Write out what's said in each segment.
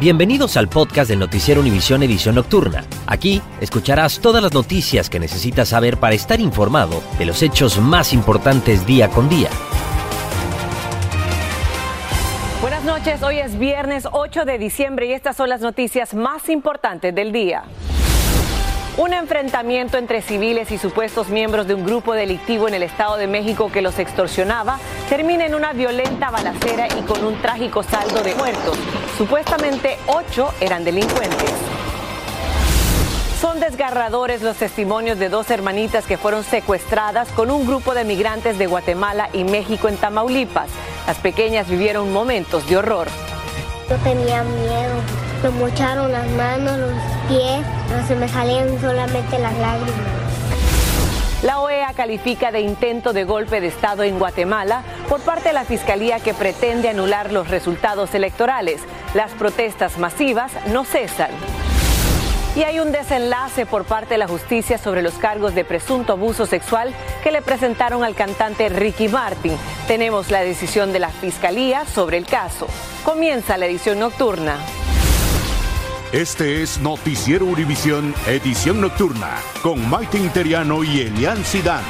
Bienvenidos al podcast del Noticiero Univisión Edición Nocturna. Aquí escucharás todas las noticias que necesitas saber para estar informado de los hechos más importantes día con día. Buenas noches, hoy es viernes 8 de diciembre y estas son las noticias más importantes del día. Un enfrentamiento entre civiles y supuestos miembros de un grupo delictivo en el Estado de México que los extorsionaba termina en una violenta balacera y con un trágico saldo de muertos. Supuestamente ocho eran delincuentes. Son desgarradores los testimonios de dos hermanitas que fueron secuestradas con un grupo de migrantes de Guatemala y México en Tamaulipas. Las pequeñas vivieron momentos de horror. Yo tenía miedo. Me mocharon las manos, los pies, pero se me salían solamente las lágrimas. La OEA califica de intento de golpe de Estado en Guatemala por parte de la Fiscalía que pretende anular los resultados electorales. Las protestas masivas no cesan. Y hay un desenlace por parte de la justicia sobre los cargos de presunto abuso sexual que le presentaron al cantante Ricky Martin. Tenemos la decisión de la Fiscalía sobre el caso. Comienza la edición nocturna. Este es Noticiero Univisión, edición nocturna, con Maite Interiano y Elian Sidán.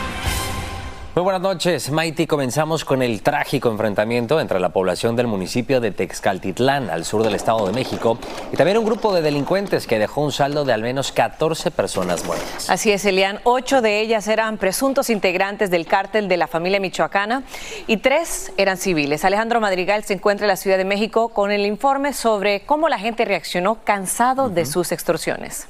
Muy buenas noches, Maiti. Comenzamos con el trágico enfrentamiento entre la población del municipio de Texcaltitlán, al sur del Estado de México, y también un grupo de delincuentes que dejó un saldo de al menos 14 personas muertas. Así es, Elian. Ocho de ellas eran presuntos integrantes del cártel de la familia michoacana y tres eran civiles. Alejandro Madrigal se encuentra en la Ciudad de México con el informe sobre cómo la gente reaccionó cansado de sus extorsiones.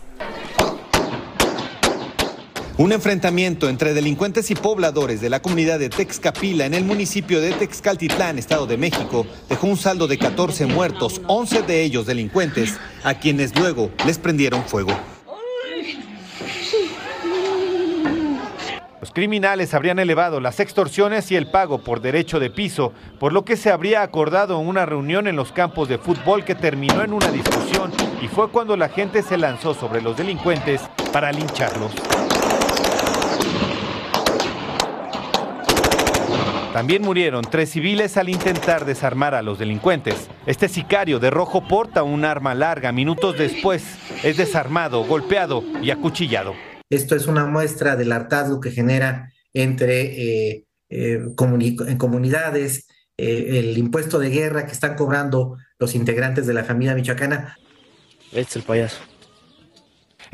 Un enfrentamiento entre delincuentes y pobladores de la comunidad de Texcapila en el municipio de Texcaltitlán, Estado de México, dejó un saldo de 14 muertos, 11 de ellos delincuentes, a quienes luego les prendieron fuego. Los criminales habrían elevado las extorsiones y el pago por derecho de piso, por lo que se habría acordado una reunión en los campos de fútbol que terminó en una discusión y fue cuando la gente se lanzó sobre los delincuentes para lincharlos. También murieron tres civiles al intentar desarmar a los delincuentes. Este sicario de rojo porta un arma larga. Minutos después es desarmado, golpeado y acuchillado. Esto es una muestra del hartazgo que genera entre eh, eh, comuni- en comunidades, eh, el impuesto de guerra que están cobrando los integrantes de la familia michoacana. Este es el payaso.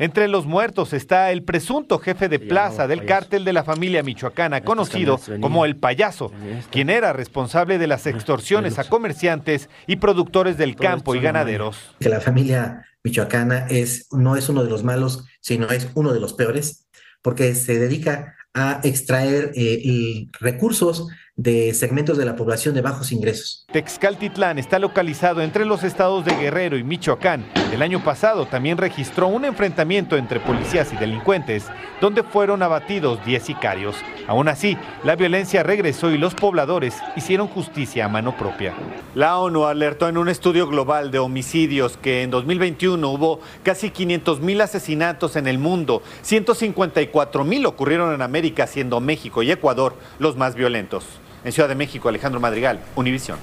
Entre los muertos está el presunto jefe de plaza del cártel de la familia michoacana, conocido como el payaso, quien era responsable de las extorsiones a comerciantes y productores del campo y ganaderos. Que la familia michoacana es, no es uno de los malos, sino es uno de los peores, porque se dedica a extraer eh, recursos de segmentos de la población de bajos ingresos. Texcaltitlán está localizado entre los estados de Guerrero y Michoacán. El año pasado también registró un enfrentamiento entre policías y delincuentes, donde fueron abatidos 10 sicarios. Aún así, la violencia regresó y los pobladores hicieron justicia a mano propia. La ONU alertó en un estudio global de homicidios que en 2021 hubo casi 500 mil asesinatos en el mundo. 154 mil ocurrieron en América, siendo México y Ecuador los más violentos. En Ciudad de México, Alejandro Madrigal, Univisión.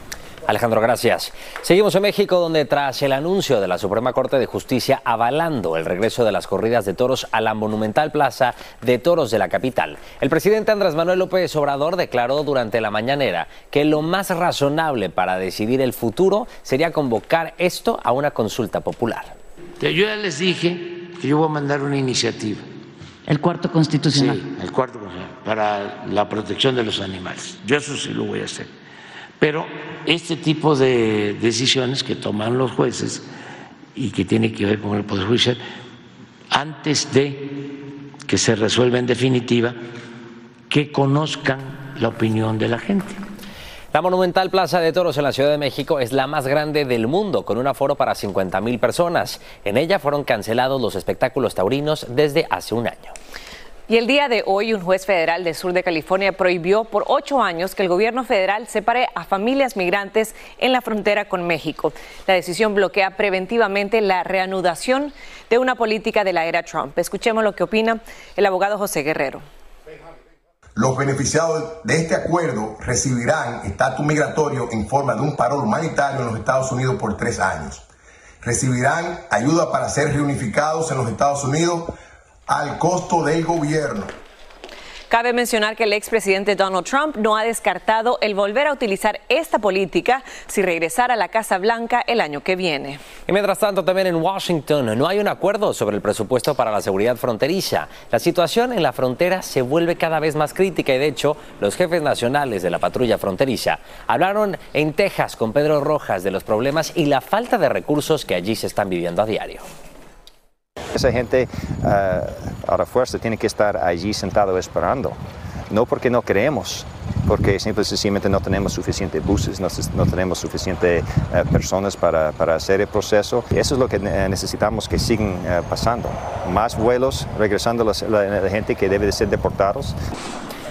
Alejandro, gracias. Seguimos en México, donde tras el anuncio de la Suprema Corte de Justicia avalando el regreso de las corridas de toros a la monumental plaza de toros de la capital, el presidente Andrés Manuel López Obrador declaró durante la mañanera que lo más razonable para decidir el futuro sería convocar esto a una consulta popular. Yo ya les dije que yo voy a mandar una iniciativa. El cuarto constitucional. Sí, el cuarto constitucional, para la protección de los animales. Yo eso sí lo voy a hacer. Pero este tipo de decisiones que toman los jueces y que tiene que ver con el Poder Judicial, antes de que se resuelva en definitiva, que conozcan la opinión de la gente. La monumental Plaza de Toros en la Ciudad de México es la más grande del mundo, con un aforo para 50 mil personas. En ella fueron cancelados los espectáculos taurinos desde hace un año. Y el día de hoy, un juez federal del sur de California prohibió por ocho años que el gobierno federal separe a familias migrantes en la frontera con México. La decisión bloquea preventivamente la reanudación de una política de la era Trump. Escuchemos lo que opina el abogado José Guerrero. Los beneficiados de este acuerdo recibirán estatus migratorio en forma de un paro humanitario en los Estados Unidos por tres años. Recibirán ayuda para ser reunificados en los Estados Unidos al costo del gobierno. Cabe mencionar que el expresidente Donald Trump no ha descartado el volver a utilizar esta política si regresara a la Casa Blanca el año que viene. Y mientras tanto, también en Washington no hay un acuerdo sobre el presupuesto para la seguridad fronteriza. La situación en la frontera se vuelve cada vez más crítica y de hecho los jefes nacionales de la patrulla fronteriza hablaron en Texas con Pedro Rojas de los problemas y la falta de recursos que allí se están viviendo a diario. Esa gente uh, a la fuerza tiene que estar allí sentado esperando. No porque no creemos, porque simplemente no tenemos suficientes buses, no, tenemos suficientes uh, personas para, para, hacer el proceso. Eso es lo que necesitamos que sigan uh, pasando. Más vuelos, regresando la, la, gente que debe de ser deportados.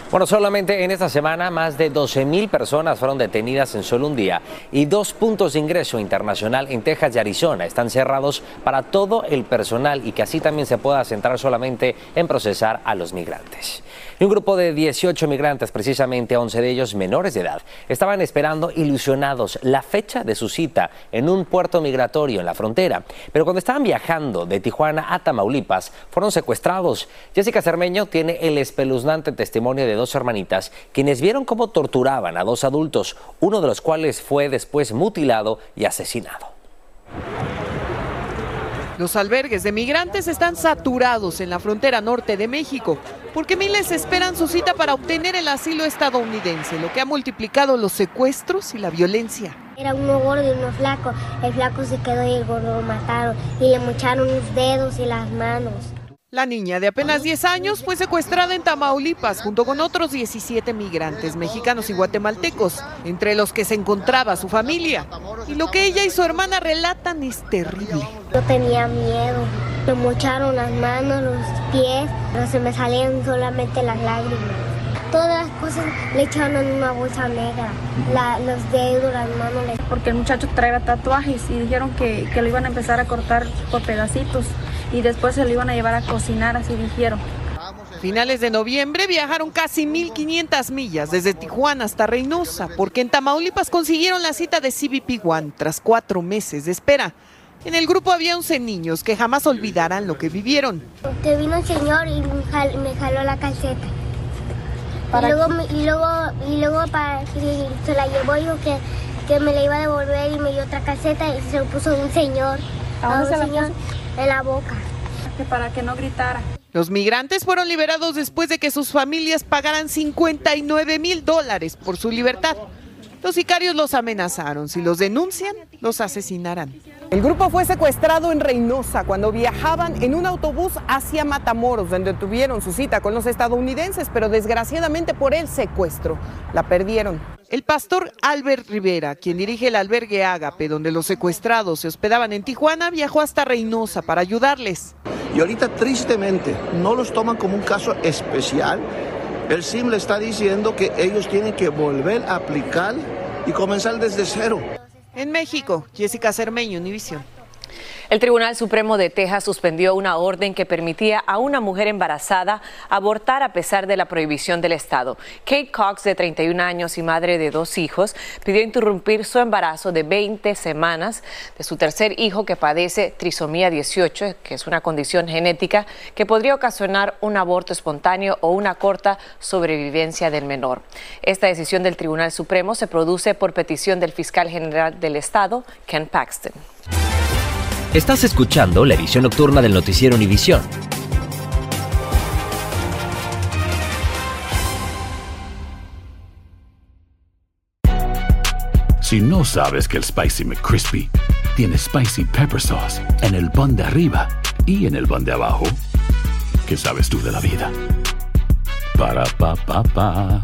Bueno, solamente en esta semana más de 12 mil personas fueron detenidas en solo un día y dos puntos de ingreso internacional en Texas y Arizona están cerrados para todo el personal y que así también se pueda centrar solamente en procesar a los migrantes. Y un grupo de 18 migrantes, precisamente 11 de ellos menores de edad, estaban esperando ilusionados la fecha de su cita en un puerto migratorio en la frontera. Pero cuando estaban viajando de Tijuana a Tamaulipas, fueron secuestrados. Jessica Cermeño tiene el espeluznante testimonio de dos hermanitas quienes vieron cómo torturaban a dos adultos, uno de los cuales fue después mutilado y asesinado. Los albergues de migrantes están saturados en la frontera norte de México, porque miles esperan su cita para obtener el asilo estadounidense, lo que ha multiplicado los secuestros y la violencia. Era uno gordo y uno flaco. El flaco se quedó y el gordo lo mataron y le mocharon los dedos y las manos. La niña de apenas 10 años fue secuestrada en Tamaulipas junto con otros 17 migrantes mexicanos y guatemaltecos, entre los que se encontraba su familia. Y lo que ella y su hermana relatan es terrible. Yo tenía miedo. Me mocharon las manos, los pies, pero se me salían solamente las lágrimas. Todas las cosas le echaron en una bolsa negra, la, los dedos, las manos. Porque el muchacho traía tatuajes y dijeron que, que lo iban a empezar a cortar por pedacitos y después se lo iban a llevar a cocinar, así dijeron. Finales de noviembre viajaron casi 1.500 millas desde Tijuana hasta Reynosa, porque en Tamaulipas consiguieron la cita de CBP One tras cuatro meses de espera. En el grupo había 11 niños que jamás olvidarán lo que vivieron. Que vino el señor y me jaló la calceta. Y luego, y luego, y luego para, se la llevó y dijo que, que me la iba a devolver y me dio otra calceta y se lo puso un señor. ¿A dónde un se la señor en la boca. Que para que no gritara. Los migrantes fueron liberados después de que sus familias pagaran 59 mil dólares por su libertad. Los sicarios los amenazaron. Si los denuncian, los asesinarán. El grupo fue secuestrado en Reynosa cuando viajaban en un autobús hacia Matamoros, donde tuvieron su cita con los estadounidenses, pero desgraciadamente por el secuestro la perdieron. El pastor Albert Rivera, quien dirige el albergue Ágape, donde los secuestrados se hospedaban en Tijuana, viajó hasta Reynosa para ayudarles. Y ahorita tristemente no los toman como un caso especial. El SIM le está diciendo que ellos tienen que volver a aplicar y comenzar desde cero. En México, Jessica Cermeño, Univisión. El Tribunal Supremo de Texas suspendió una orden que permitía a una mujer embarazada abortar a pesar de la prohibición del Estado. Kate Cox, de 31 años y madre de dos hijos, pidió interrumpir su embarazo de 20 semanas de su tercer hijo que padece trisomía 18, que es una condición genética que podría ocasionar un aborto espontáneo o una corta sobrevivencia del menor. Esta decisión del Tribunal Supremo se produce por petición del fiscal general del Estado, Ken Paxton. Estás escuchando la edición nocturna del noticiero Univisión. Si no sabes que el Spicy McCrispy tiene Spicy Pepper Sauce en el pan de arriba y en el pan de abajo, ¿qué sabes tú de la vida? Para, pa, pa, pa.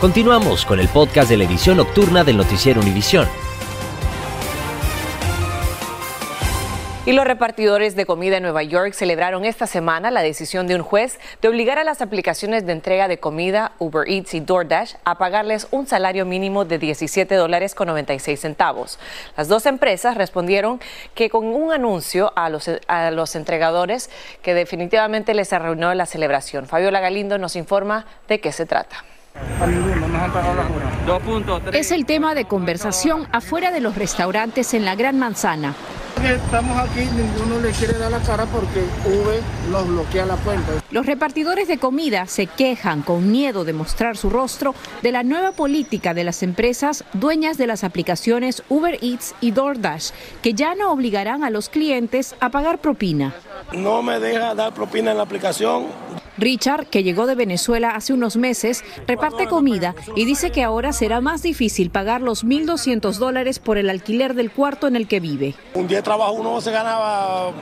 Continuamos con el podcast de la edición nocturna del noticiero Univisión. Y los repartidores de comida en Nueva York celebraron esta semana la decisión de un juez de obligar a las aplicaciones de entrega de comida Uber Eats y DoorDash a pagarles un salario mínimo de 17 dólares con 96 centavos. Las dos empresas respondieron que con un anuncio a los, a los entregadores que definitivamente les arruinó la celebración. Fabiola Galindo nos informa de qué se trata. Es el tema de conversación afuera de los restaurantes en la Gran Manzana. Estamos aquí, ninguno le quiere dar la cara porque Uber los bloquea la. Los repartidores de comida se quejan con miedo de mostrar su rostro de la nueva política de las empresas dueñas de las aplicaciones Uber Eats y DoorDash, que ya no obligarán a los clientes a pagar propina. No me deja dar propina en la aplicación. Richard, que llegó de Venezuela hace unos meses, reparte comida y dice que ahora será más difícil pagar los 1.200 dólares por el alquiler del cuarto en el que vive. Un día de trabajo uno se ganaba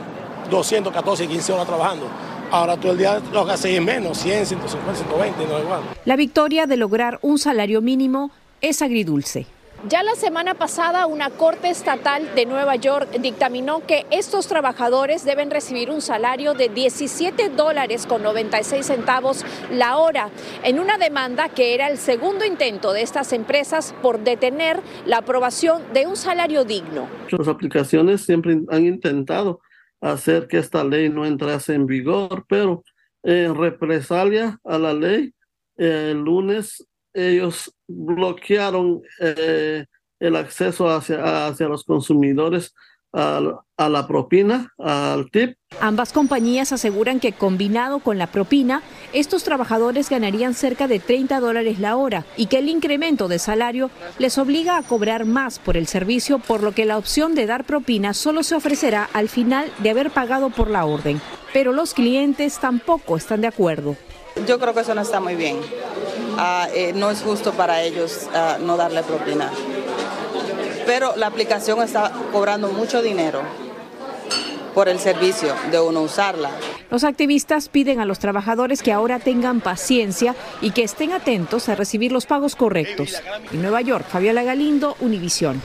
214, 15 horas trabajando. Ahora todo el día lo que hace es menos, 100, 150, 120, no igual. La victoria de lograr un salario mínimo es agridulce. Ya la semana pasada una corte estatal de Nueva York dictaminó que estos trabajadores deben recibir un salario de 17 dólares con 96 centavos la hora en una demanda que era el segundo intento de estas empresas por detener la aprobación de un salario digno. Las aplicaciones siempre han intentado hacer que esta ley no entrase en vigor, pero en represalia a la ley, el lunes ellos bloquearon eh, el acceso hacia, hacia los consumidores a, a, la propina, al tip. Ambas compañías aseguran que combinado con la propina, estos trabajadores ganarían cerca de 30 dólares la hora y que el incremento de salario les obliga a cobrar más por el servicio, por lo que la opción de dar propina solo se ofrecerá al final de haber pagado por la orden. Pero los clientes tampoco están de acuerdo. Yo creo que eso no está muy bien. Uh, eh, no es justo para ellos uh, no darle propina. Pero la aplicación está cobrando mucho dinero por el servicio de uno usarla. Los activistas piden a los trabajadores que ahora tengan paciencia y que estén atentos a recibir los pagos correctos. En Nueva York, Fabiola Galindo, Univisión.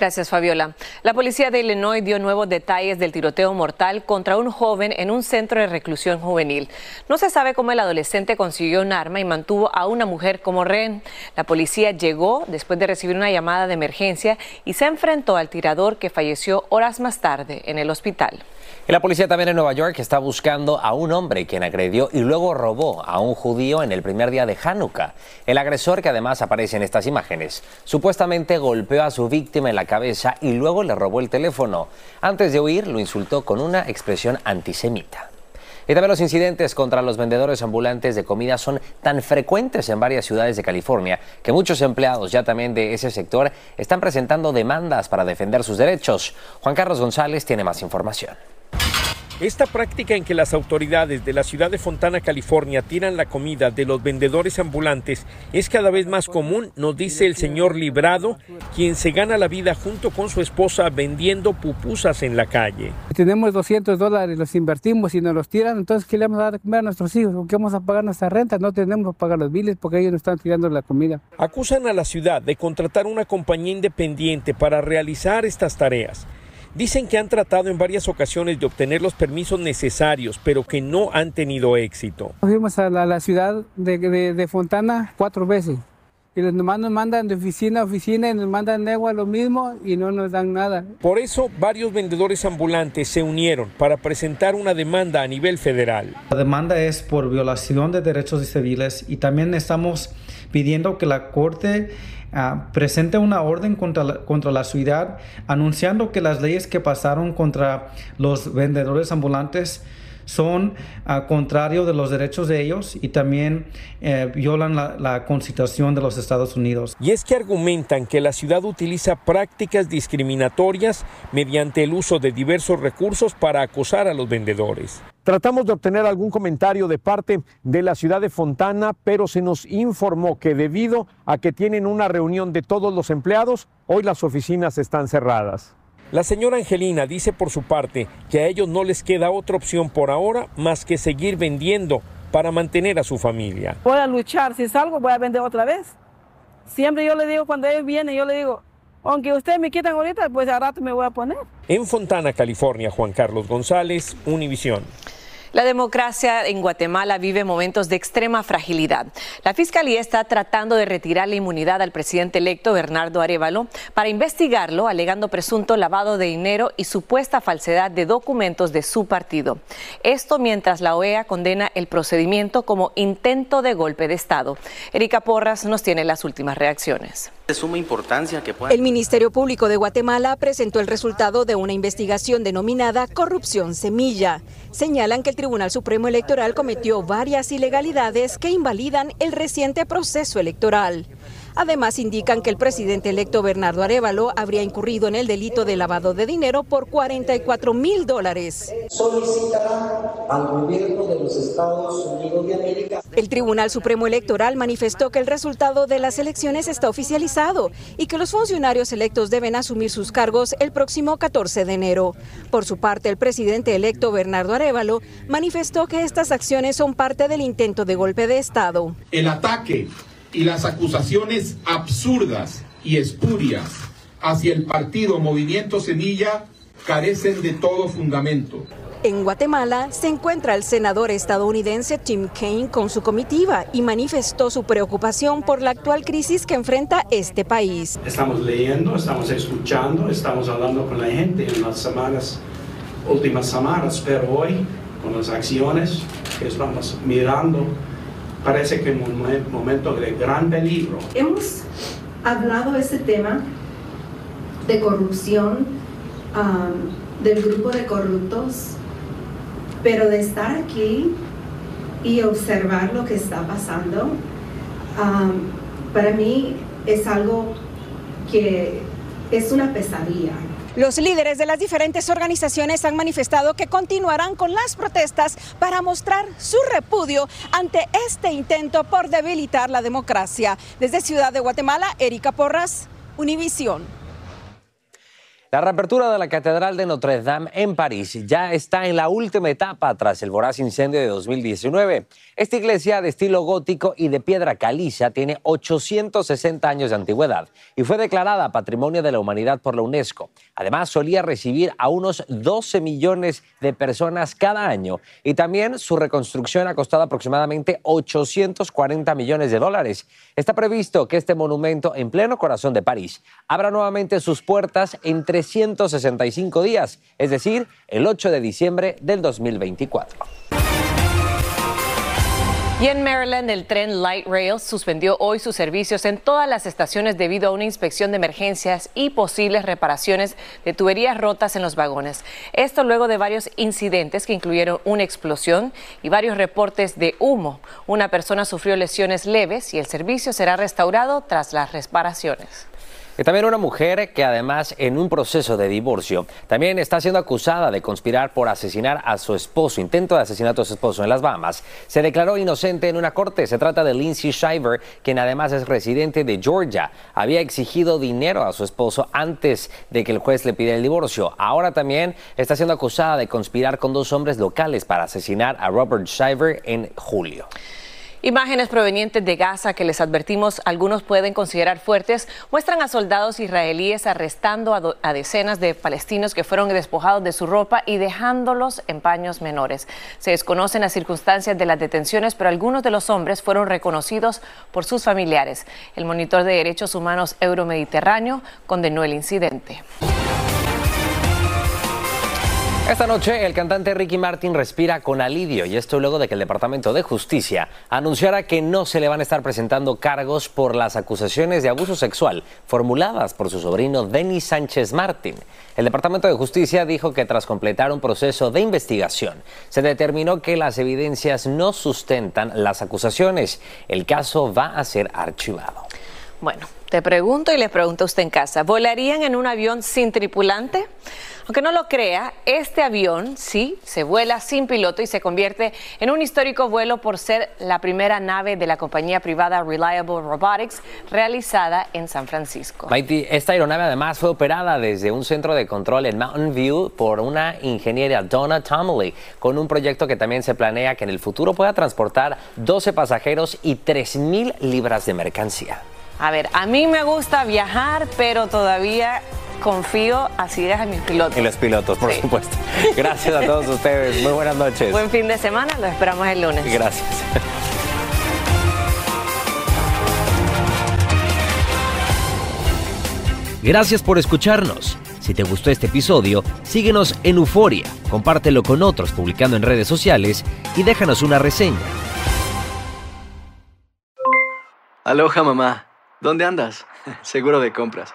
Gracias, Fabiola. La policía de Illinois dio nuevos detalles del tiroteo mortal contra un joven en un centro de reclusión juvenil. No se sabe cómo el adolescente consiguió un arma y mantuvo a una mujer como rehén. La policía llegó después de recibir una llamada de emergencia y se enfrentó al tirador que falleció horas más tarde en el hospital. Y la policía también en Nueva York está buscando a un hombre quien agredió y luego robó a un judío en el primer día de Hanukkah. El agresor, que además aparece en estas imágenes, supuestamente golpeó a su víctima en la cabeza y luego le robó el teléfono. Antes de huir, lo insultó con una expresión antisemita. Y también los incidentes contra los vendedores ambulantes de comida son tan frecuentes en varias ciudades de California que muchos empleados ya también de ese sector están presentando demandas para defender sus derechos. Juan Carlos González tiene más información. Esta práctica en que las autoridades de la ciudad de Fontana, California, tiran la comida de los vendedores ambulantes es cada vez más común, nos dice el señor Librado, quien se gana la vida junto con su esposa vendiendo pupusas en la calle. Tenemos 200 dólares, los invertimos y nos los tiran, entonces ¿qué le vamos a dar a comer a nuestros hijos? ¿Qué vamos a pagar nuestra renta? No tenemos que pagar los biles porque ellos nos están tirando la comida. Acusan a la ciudad de contratar una compañía independiente para realizar estas tareas. Dicen que han tratado en varias ocasiones de obtener los permisos necesarios, pero que no han tenido éxito. Fuimos a la, la ciudad de, de, de, Fontana cuatro veces. Y los nomás nos mandan de oficina a oficina y nos mandan agua lo mismo y no nos dan nada. Por eso varios vendedores ambulantes se unieron para presentar una demanda a nivel federal. La demanda es por violación de derechos civiles y también estamos pidiendo que la Corte uh, presente una orden contra la, contra la ciudad anunciando que las leyes que pasaron contra los vendedores ambulantes son uh, contrarios de los derechos de ellos y también eh, violan la, la, Constitución de los Estados Unidos. Y es que argumentan que la ciudad utiliza prácticas discriminatorias mediante el uso de diversos recursos para acosar a los vendedores. Tratamos de obtener algún comentario de parte de la ciudad de Fontana, pero se nos informó que debido a que tienen una reunión de todos los empleados, hoy las oficinas están cerradas. La señora Angelina dice por su parte que a ellos no les queda otra opción por ahora más que seguir vendiendo para mantener a su familia. Voy a luchar, si salgo voy a vender otra vez. Siempre yo le digo cuando ellos vienen, yo le digo, aunque ustedes me quitan ahorita, pues a rato me voy a poner. En Fontana, California, Juan Carlos González, Univisión. La democracia en Guatemala vive momentos de extrema fragilidad. La Fiscalía está tratando de retirar la inmunidad al presidente electo Bernardo Arevalo para investigarlo, alegando presunto lavado de dinero y supuesta falsedad de documentos de su partido. Esto mientras la OEA condena el procedimiento como intento de golpe de Estado. Erika Porras nos tiene las últimas reacciones. El Ministerio Público de Guatemala presentó el resultado de una investigación denominada Corrupción Semilla. Señalan que el Tribunal Supremo Electoral cometió varias ilegalidades que invalidan el reciente proceso electoral. Además, indican que el presidente electo Bernardo Arevalo habría incurrido en el delito de lavado de dinero por 44 mil dólares. Al gobierno de los Estados Unidos de América. El Tribunal Supremo Electoral manifestó que el resultado de las elecciones está oficializado y que los funcionarios electos deben asumir sus cargos el próximo 14 de enero. Por su parte, el presidente electo Bernardo Arevalo manifestó que estas acciones son parte del intento de golpe de Estado. El ataque y las acusaciones absurdas y espurias hacia el partido Movimiento Semilla carecen de todo fundamento. En Guatemala se encuentra el senador estadounidense Tim Kaine con su comitiva y manifestó su preocupación por la actual crisis que enfrenta este país. Estamos leyendo, estamos escuchando, estamos hablando con la gente en las semanas, últimas semanas, pero hoy con las acciones que estamos mirando parece que es un momento de gran peligro. Hemos hablado de este tema de corrupción, del grupo de corruptos, pero de estar aquí y observar lo que está pasando, para mí es algo que es una pesadilla. Los líderes de las diferentes organizaciones han manifestado que continuarán con las protestas para mostrar su repudio ante este intento por debilitar la democracia. Desde Ciudad de Guatemala, Erika Porras, Univisión. La reapertura de la Catedral de Notre Dame en París ya está en la última etapa tras el voraz incendio de 2019. Esta iglesia de estilo gótico y de piedra caliza tiene 860 años de antigüedad y fue declarada Patrimonio de la Humanidad por la UNESCO. Además, solía recibir a unos 12 millones de personas cada año y también su reconstrucción ha costado aproximadamente 840 millones de dólares. Está previsto que este monumento en pleno corazón de París abra nuevamente sus puertas entre 365 días, es decir, el 8 de diciembre del 2024. Y en Maryland, el tren Light Rail suspendió hoy sus servicios en todas las estaciones debido a una inspección de emergencias y posibles reparaciones de tuberías rotas en los vagones. Esto luego de varios incidentes que incluyeron una explosión y varios reportes de humo. Una persona sufrió lesiones leves y el servicio será restaurado tras las reparaciones. Y también una mujer que además en un proceso de divorcio también está siendo acusada de conspirar por asesinar a su esposo, intento de asesinato a su esposo en las Bahamas, se declaró inocente en una corte. Se trata de Lindsay Shiver, quien además es residente de Georgia. Había exigido dinero a su esposo antes de que el juez le pidiera el divorcio. Ahora también está siendo acusada de conspirar con dos hombres locales para asesinar a Robert Shiver en julio. Imágenes provenientes de Gaza que les advertimos algunos pueden considerar fuertes muestran a soldados israelíes arrestando a, decenas de palestinos que fueron despojados de su ropa y dejándolos en paños menores. Se desconocen las circunstancias de las detenciones, pero algunos de los hombres fueron reconocidos por sus familiares. El monitor de derechos humanos euromediterráneo condenó el incidente. Esta noche el cantante Ricky Martin respira con alivio y esto luego de que el Departamento de Justicia anunciara que no se le van a estar presentando cargos por las acusaciones de abuso sexual formuladas por su sobrino Denis Sánchez Martin. El Departamento de Justicia dijo que tras completar un proceso de investigación se determinó que las evidencias no sustentan las acusaciones. El caso va a ser archivado. Bueno, te pregunto y le pregunto a usted en casa, ¿volarían en un avión sin tripulante? Aunque no lo crea, este avión sí se vuela sin piloto y se convierte en un histórico vuelo por ser la primera nave de la compañía privada Reliable Robotics realizada en San Francisco. Esta aeronave además fue operada desde un centro de control en Mountain View por una ingeniera Donna Tomley, con un proyecto que también se planea que en el futuro pueda transportar 12 pasajeros y 3.000 libras de mercancía. A ver, a mí me gusta viajar, pero todavía confío así es en mis pilotos. Y los pilotos, por supuesto. Gracias a todos ustedes. Muy buenas noches. Buen fin de semana. Lo esperamos el lunes. Gracias. Gracias por escucharnos. Si te gustó este episodio, síguenos en Euforia, compártelo con otros publicando en redes sociales y déjanos una reseña. Aloha mamá, ¿dónde andas? Seguro de compras.